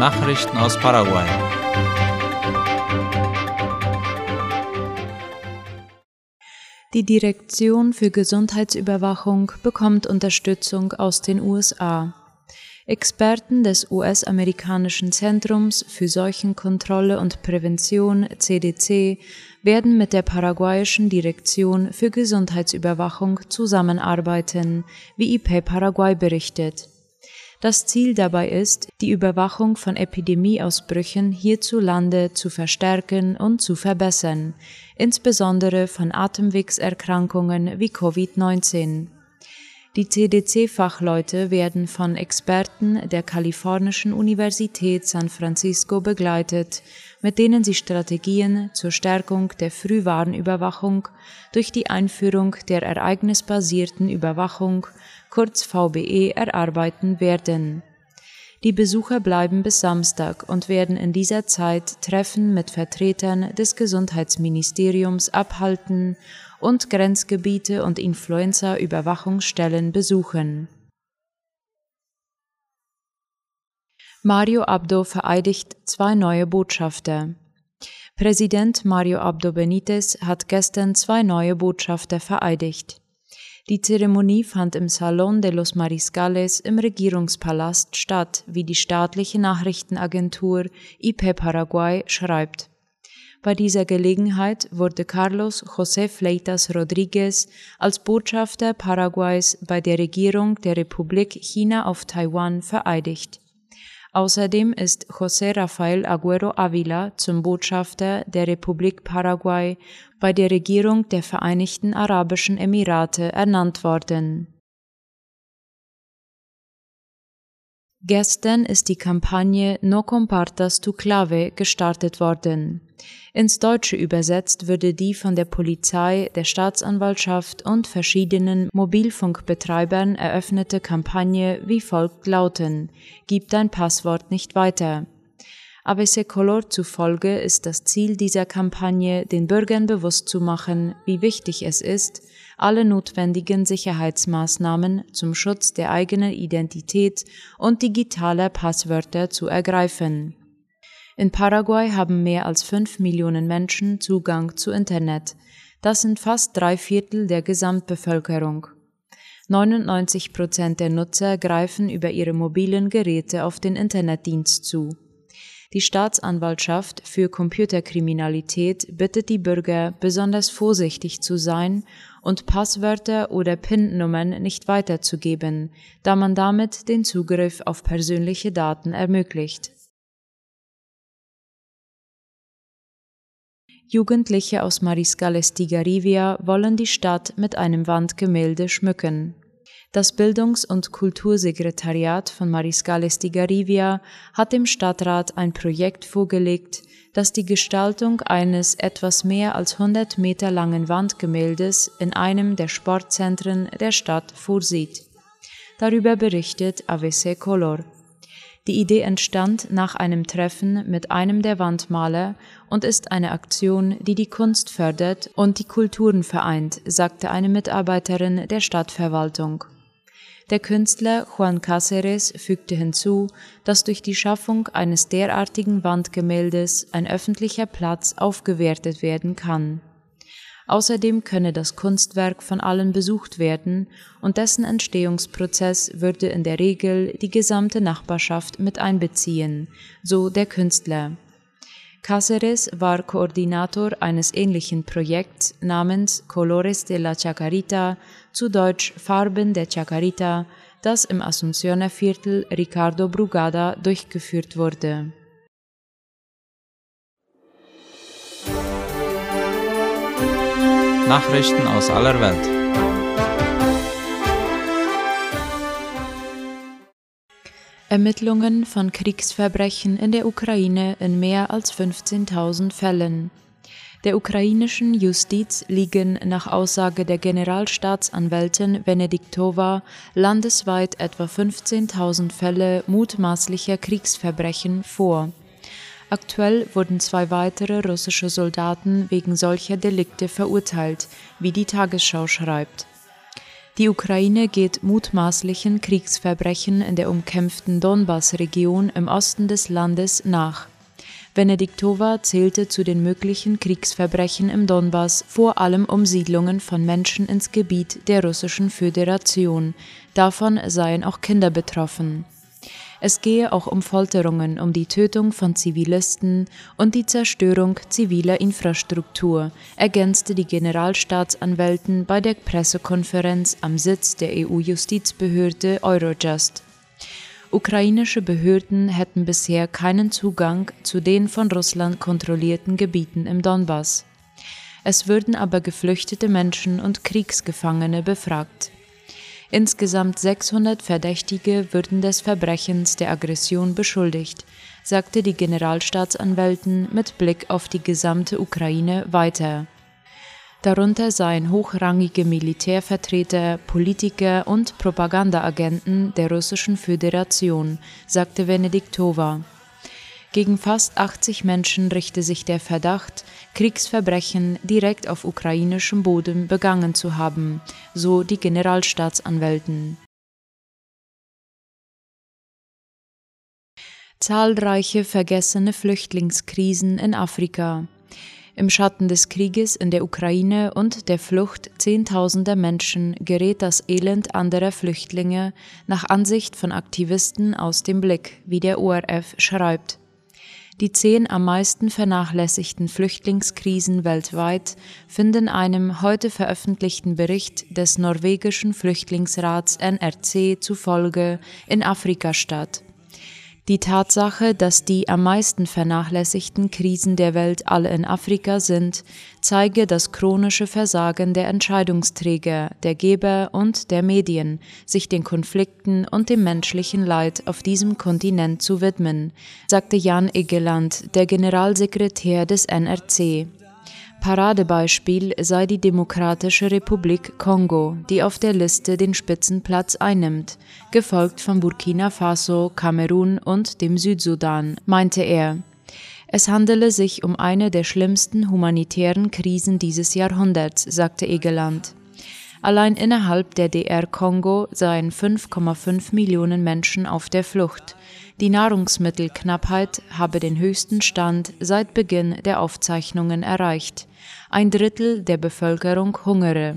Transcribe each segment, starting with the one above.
Nachrichten aus Paraguay. Die Direktion für Gesundheitsüberwachung bekommt Unterstützung aus den USA. Experten des US-amerikanischen Zentrums für Seuchenkontrolle und Prävention CDC werden mit der paraguayischen Direktion für Gesundheitsüberwachung zusammenarbeiten, wie IP Paraguay berichtet. Das Ziel dabei ist, die Überwachung von Epidemieausbrüchen hierzulande zu verstärken und zu verbessern, insbesondere von Atemwegserkrankungen wie Covid-19. Die CDC-Fachleute werden von Experten der Kalifornischen Universität San Francisco begleitet, mit denen sie Strategien zur Stärkung der Frühwarnüberwachung durch die Einführung der ereignisbasierten Überwachung, kurz VBE, erarbeiten werden. Die Besucher bleiben bis Samstag und werden in dieser Zeit Treffen mit Vertretern des Gesundheitsministeriums abhalten und Grenzgebiete und Influenza-Überwachungsstellen besuchen. Mario Abdo vereidigt zwei neue Botschafter. Präsident Mario Abdo Benitez hat gestern zwei neue Botschafter vereidigt. Die Zeremonie fand im Salon de los Mariscales im Regierungspalast statt, wie die staatliche Nachrichtenagentur IP Paraguay schreibt. Bei dieser Gelegenheit wurde Carlos José Fleitas Rodríguez als Botschafter Paraguays bei der Regierung der Republik China auf Taiwan vereidigt. Außerdem ist José Rafael Agüero Avila zum Botschafter der Republik Paraguay bei der Regierung der Vereinigten Arabischen Emirate ernannt worden. Gestern ist die Kampagne No Compartas tu Clave gestartet worden. Ins Deutsche übersetzt würde die von der Polizei, der Staatsanwaltschaft und verschiedenen Mobilfunkbetreibern eröffnete Kampagne wie folgt lauten: Gib dein Passwort nicht weiter. ABC Color zufolge ist das Ziel dieser Kampagne, den Bürgern bewusst zu machen, wie wichtig es ist, alle notwendigen Sicherheitsmaßnahmen zum Schutz der eigenen Identität und digitaler Passwörter zu ergreifen. In Paraguay haben mehr als fünf Millionen Menschen Zugang zu Internet. Das sind fast drei Viertel der Gesamtbevölkerung. 99 Prozent der Nutzer greifen über ihre mobilen Geräte auf den Internetdienst zu. Die Staatsanwaltschaft für Computerkriminalität bittet die Bürger, besonders vorsichtig zu sein und Passwörter oder PIN-Nummern nicht weiterzugeben, da man damit den Zugriff auf persönliche Daten ermöglicht. Jugendliche aus Mariscales Tigarivia wollen die Stadt mit einem Wandgemälde schmücken. Das Bildungs- und Kultursekretariat von Mariscales Tigarivia hat dem Stadtrat ein Projekt vorgelegt, das die Gestaltung eines etwas mehr als 100 Meter langen Wandgemäldes in einem der Sportzentren der Stadt vorsieht. Darüber berichtet AVC Color. Die Idee entstand nach einem Treffen mit einem der Wandmaler und ist eine Aktion, die die Kunst fördert und die Kulturen vereint, sagte eine Mitarbeiterin der Stadtverwaltung. Der Künstler Juan Cáceres fügte hinzu, dass durch die Schaffung eines derartigen Wandgemäldes ein öffentlicher Platz aufgewertet werden kann. Außerdem könne das Kunstwerk von allen besucht werden und dessen Entstehungsprozess würde in der Regel die gesamte Nachbarschaft mit einbeziehen, so der Künstler. Cáceres war Koordinator eines ähnlichen Projekts namens Colores de la Chacarita, zu Deutsch Farben der Chacarita, das im Asuncioner Viertel Ricardo Brugada durchgeführt wurde. Nachrichten aus aller Welt. Ermittlungen von Kriegsverbrechen in der Ukraine in mehr als 15.000 Fällen. Der ukrainischen Justiz liegen nach Aussage der Generalstaatsanwältin Venediktova landesweit etwa 15.000 Fälle mutmaßlicher Kriegsverbrechen vor. Aktuell wurden zwei weitere russische Soldaten wegen solcher Delikte verurteilt, wie die Tagesschau schreibt. Die Ukraine geht mutmaßlichen Kriegsverbrechen in der umkämpften Donbass-Region im Osten des Landes nach. Benediktova zählte zu den möglichen Kriegsverbrechen im Donbass vor allem Umsiedlungen von Menschen ins Gebiet der Russischen Föderation. Davon seien auch Kinder betroffen. Es gehe auch um Folterungen, um die Tötung von Zivilisten und die Zerstörung ziviler Infrastruktur, ergänzte die Generalstaatsanwältin bei der Pressekonferenz am Sitz der EU-Justizbehörde Eurojust. Ukrainische Behörden hätten bisher keinen Zugang zu den von Russland kontrollierten Gebieten im Donbass. Es würden aber geflüchtete Menschen und Kriegsgefangene befragt. Insgesamt 600 Verdächtige würden des Verbrechens der Aggression beschuldigt, sagte die Generalstaatsanwältin mit Blick auf die gesamte Ukraine weiter. Darunter seien hochrangige Militärvertreter, Politiker und Propagandaagenten der Russischen Föderation, sagte Venediktova. Gegen fast 80 Menschen richte sich der Verdacht, Kriegsverbrechen direkt auf ukrainischem Boden begangen zu haben, so die Generalstaatsanwältin. Zahlreiche vergessene Flüchtlingskrisen in Afrika. Im Schatten des Krieges in der Ukraine und der Flucht zehntausender Menschen gerät das Elend anderer Flüchtlinge nach Ansicht von Aktivisten aus dem Blick, wie der ORF schreibt. Die zehn am meisten vernachlässigten Flüchtlingskrisen weltweit finden einem heute veröffentlichten Bericht des norwegischen Flüchtlingsrats NRC zufolge in Afrika statt. Die Tatsache, dass die am meisten vernachlässigten Krisen der Welt alle in Afrika sind, zeige das chronische Versagen der Entscheidungsträger, der Geber und der Medien, sich den Konflikten und dem menschlichen Leid auf diesem Kontinent zu widmen, sagte Jan Egeland, der Generalsekretär des NRC. Paradebeispiel sei die Demokratische Republik Kongo, die auf der Liste den Spitzenplatz einnimmt, gefolgt von Burkina Faso, Kamerun und dem Südsudan, meinte er. Es handele sich um eine der schlimmsten humanitären Krisen dieses Jahrhunderts, sagte Egeland. Allein innerhalb der DR Kongo seien 5,5 Millionen Menschen auf der Flucht. Die Nahrungsmittelknappheit habe den höchsten Stand seit Beginn der Aufzeichnungen erreicht. Ein Drittel der Bevölkerung hungere.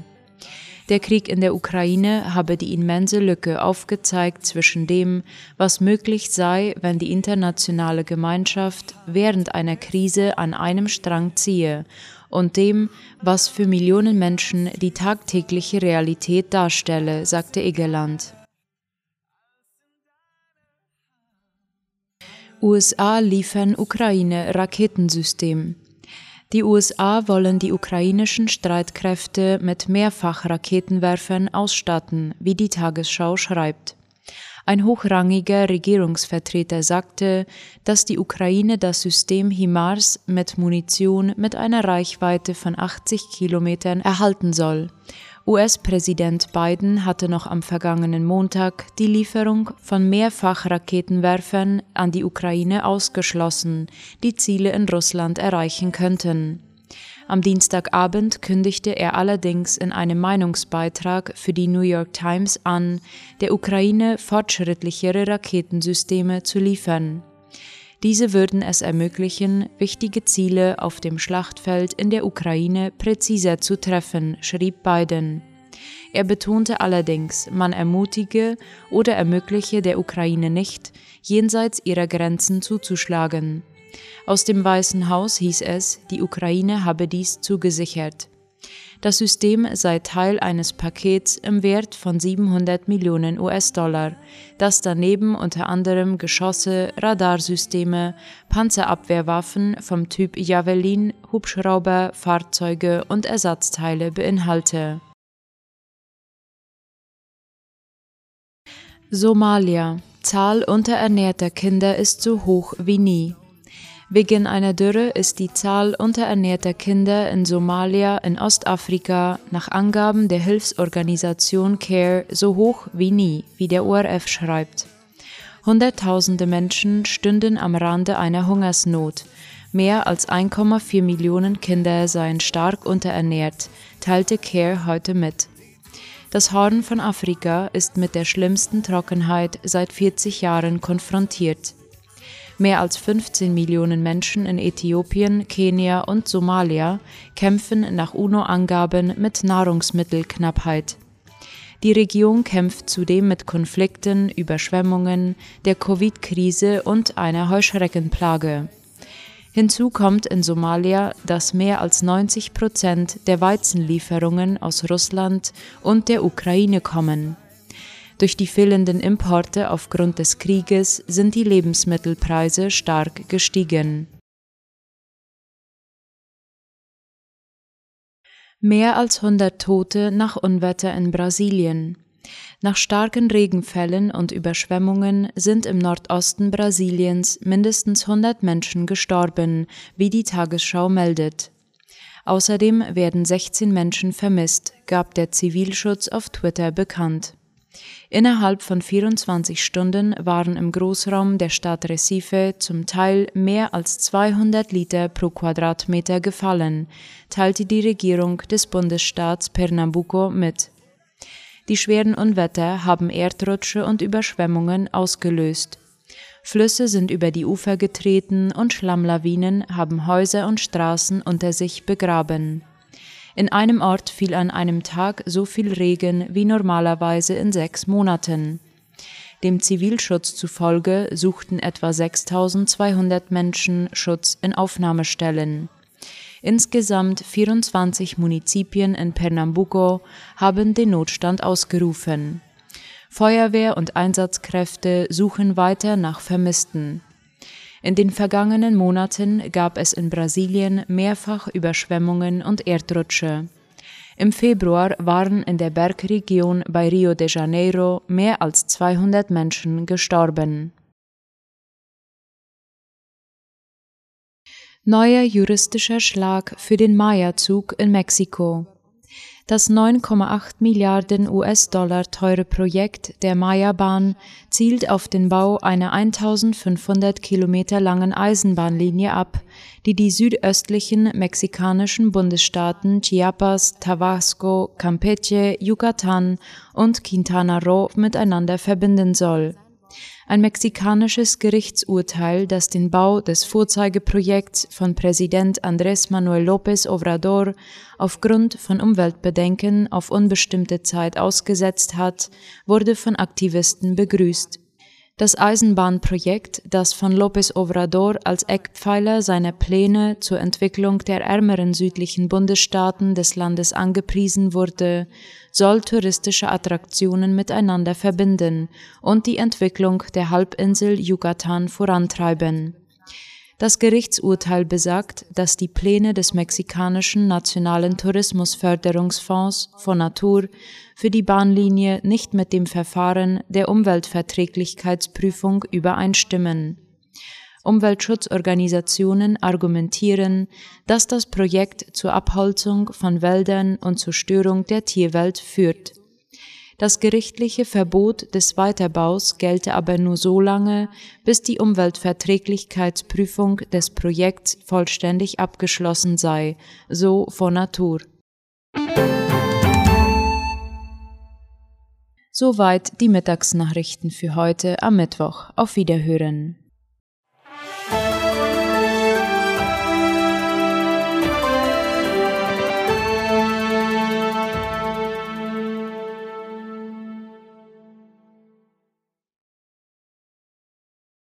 Der Krieg in der Ukraine habe die immense Lücke aufgezeigt zwischen dem, was möglich sei, wenn die internationale Gemeinschaft während einer Krise an einem Strang ziehe, und dem, was für Millionen Menschen die tagtägliche Realität darstelle, sagte Egeland. USA liefern Ukraine Raketensystem. Die USA wollen die ukrainischen Streitkräfte mit Mehrfachraketenwerfern ausstatten, wie die Tagesschau schreibt. Ein hochrangiger Regierungsvertreter sagte, dass die Ukraine das System HIMARS mit Munition mit einer Reichweite von 80 Kilometern erhalten soll. US-Präsident Biden hatte noch am vergangenen Montag die Lieferung von Mehrfachraketenwerfern an die Ukraine ausgeschlossen, die Ziele in Russland erreichen könnten. Am Dienstagabend kündigte er allerdings in einem Meinungsbeitrag für die New York Times an, der Ukraine fortschrittlichere Raketensysteme zu liefern. Diese würden es ermöglichen, wichtige Ziele auf dem Schlachtfeld in der Ukraine präziser zu treffen, schrieb Biden. Er betonte allerdings, man ermutige oder ermögliche der Ukraine nicht, jenseits ihrer Grenzen zuzuschlagen. Aus dem Weißen Haus hieß es, die Ukraine habe dies zugesichert. Das System sei Teil eines Pakets im Wert von 700 Millionen US-Dollar, das daneben unter anderem Geschosse, Radarsysteme, Panzerabwehrwaffen vom Typ Javelin, Hubschrauber, Fahrzeuge und Ersatzteile beinhalte. Somalia. Zahl unterernährter Kinder ist so hoch wie nie. Wegen einer Dürre ist die Zahl unterernährter Kinder in Somalia in Ostafrika nach Angaben der Hilfsorganisation CARE so hoch wie nie, wie der ORF schreibt. Hunderttausende Menschen stünden am Rande einer Hungersnot. Mehr als 1,4 Millionen Kinder seien stark unterernährt, teilte CARE heute mit. Das Horn von Afrika ist mit der schlimmsten Trockenheit seit 40 Jahren konfrontiert. Mehr als 15 Millionen Menschen in Äthiopien, Kenia und Somalia kämpfen nach UNO-Angaben mit Nahrungsmittelknappheit. Die Region kämpft zudem mit Konflikten, Überschwemmungen, der Covid-Krise und einer Heuschreckenplage. Hinzu kommt in Somalia, dass mehr als 90 Prozent der Weizenlieferungen aus Russland und der Ukraine kommen. Durch die fehlenden Importe aufgrund des Krieges sind die Lebensmittelpreise stark gestiegen. Mehr als 100 Tote nach Unwetter in Brasilien. Nach starken Regenfällen und Überschwemmungen sind im Nordosten Brasiliens mindestens 100 Menschen gestorben, wie die Tagesschau meldet. Außerdem werden 16 Menschen vermisst, gab der Zivilschutz auf Twitter bekannt. Innerhalb von 24 Stunden waren im Großraum der Stadt Recife zum Teil mehr als 200 Liter pro Quadratmeter gefallen, teilte die Regierung des Bundesstaats Pernambuco mit. Die schweren Unwetter haben Erdrutsche und Überschwemmungen ausgelöst. Flüsse sind über die Ufer getreten und Schlammlawinen haben Häuser und Straßen unter sich begraben. In einem Ort fiel an einem Tag so viel Regen wie normalerweise in sechs Monaten. Dem Zivilschutz zufolge suchten etwa 6200 Menschen Schutz in Aufnahmestellen. Insgesamt 24 Munizipien in Pernambuco haben den Notstand ausgerufen. Feuerwehr und Einsatzkräfte suchen weiter nach Vermissten. In den vergangenen Monaten gab es in Brasilien mehrfach Überschwemmungen und Erdrutsche. Im Februar waren in der Bergregion bei Rio de Janeiro mehr als 200 Menschen gestorben. Neuer juristischer Schlag für den Maya-Zug in Mexiko. Das 9,8 Milliarden US-Dollar teure Projekt der Maya-Bahn zielt auf den Bau einer 1500 Kilometer langen Eisenbahnlinie ab, die die südöstlichen mexikanischen Bundesstaaten Chiapas, Tabasco, Campeche, Yucatan und Quintana Roo miteinander verbinden soll ein mexikanisches Gerichtsurteil, das den Bau des Vorzeigeprojekts von Präsident Andrés Manuel López Obrador aufgrund von Umweltbedenken auf unbestimmte Zeit ausgesetzt hat, wurde von Aktivisten begrüßt. Das Eisenbahnprojekt, das von López Obrador als Eckpfeiler seiner Pläne zur Entwicklung der ärmeren südlichen Bundesstaaten des Landes angepriesen wurde, soll touristische Attraktionen miteinander verbinden und die Entwicklung der Halbinsel Yucatan vorantreiben. Das Gerichtsurteil besagt, dass die Pläne des mexikanischen Nationalen Tourismusförderungsfonds Fonatur für die Bahnlinie nicht mit dem Verfahren der Umweltverträglichkeitsprüfung übereinstimmen. Umweltschutzorganisationen argumentieren, dass das Projekt zur Abholzung von Wäldern und zur Störung der Tierwelt führt. Das gerichtliche Verbot des Weiterbaus gelte aber nur so lange, bis die Umweltverträglichkeitsprüfung des Projekts vollständig abgeschlossen sei, so von Natur. Soweit die Mittagsnachrichten für heute am Mittwoch. Auf Wiederhören.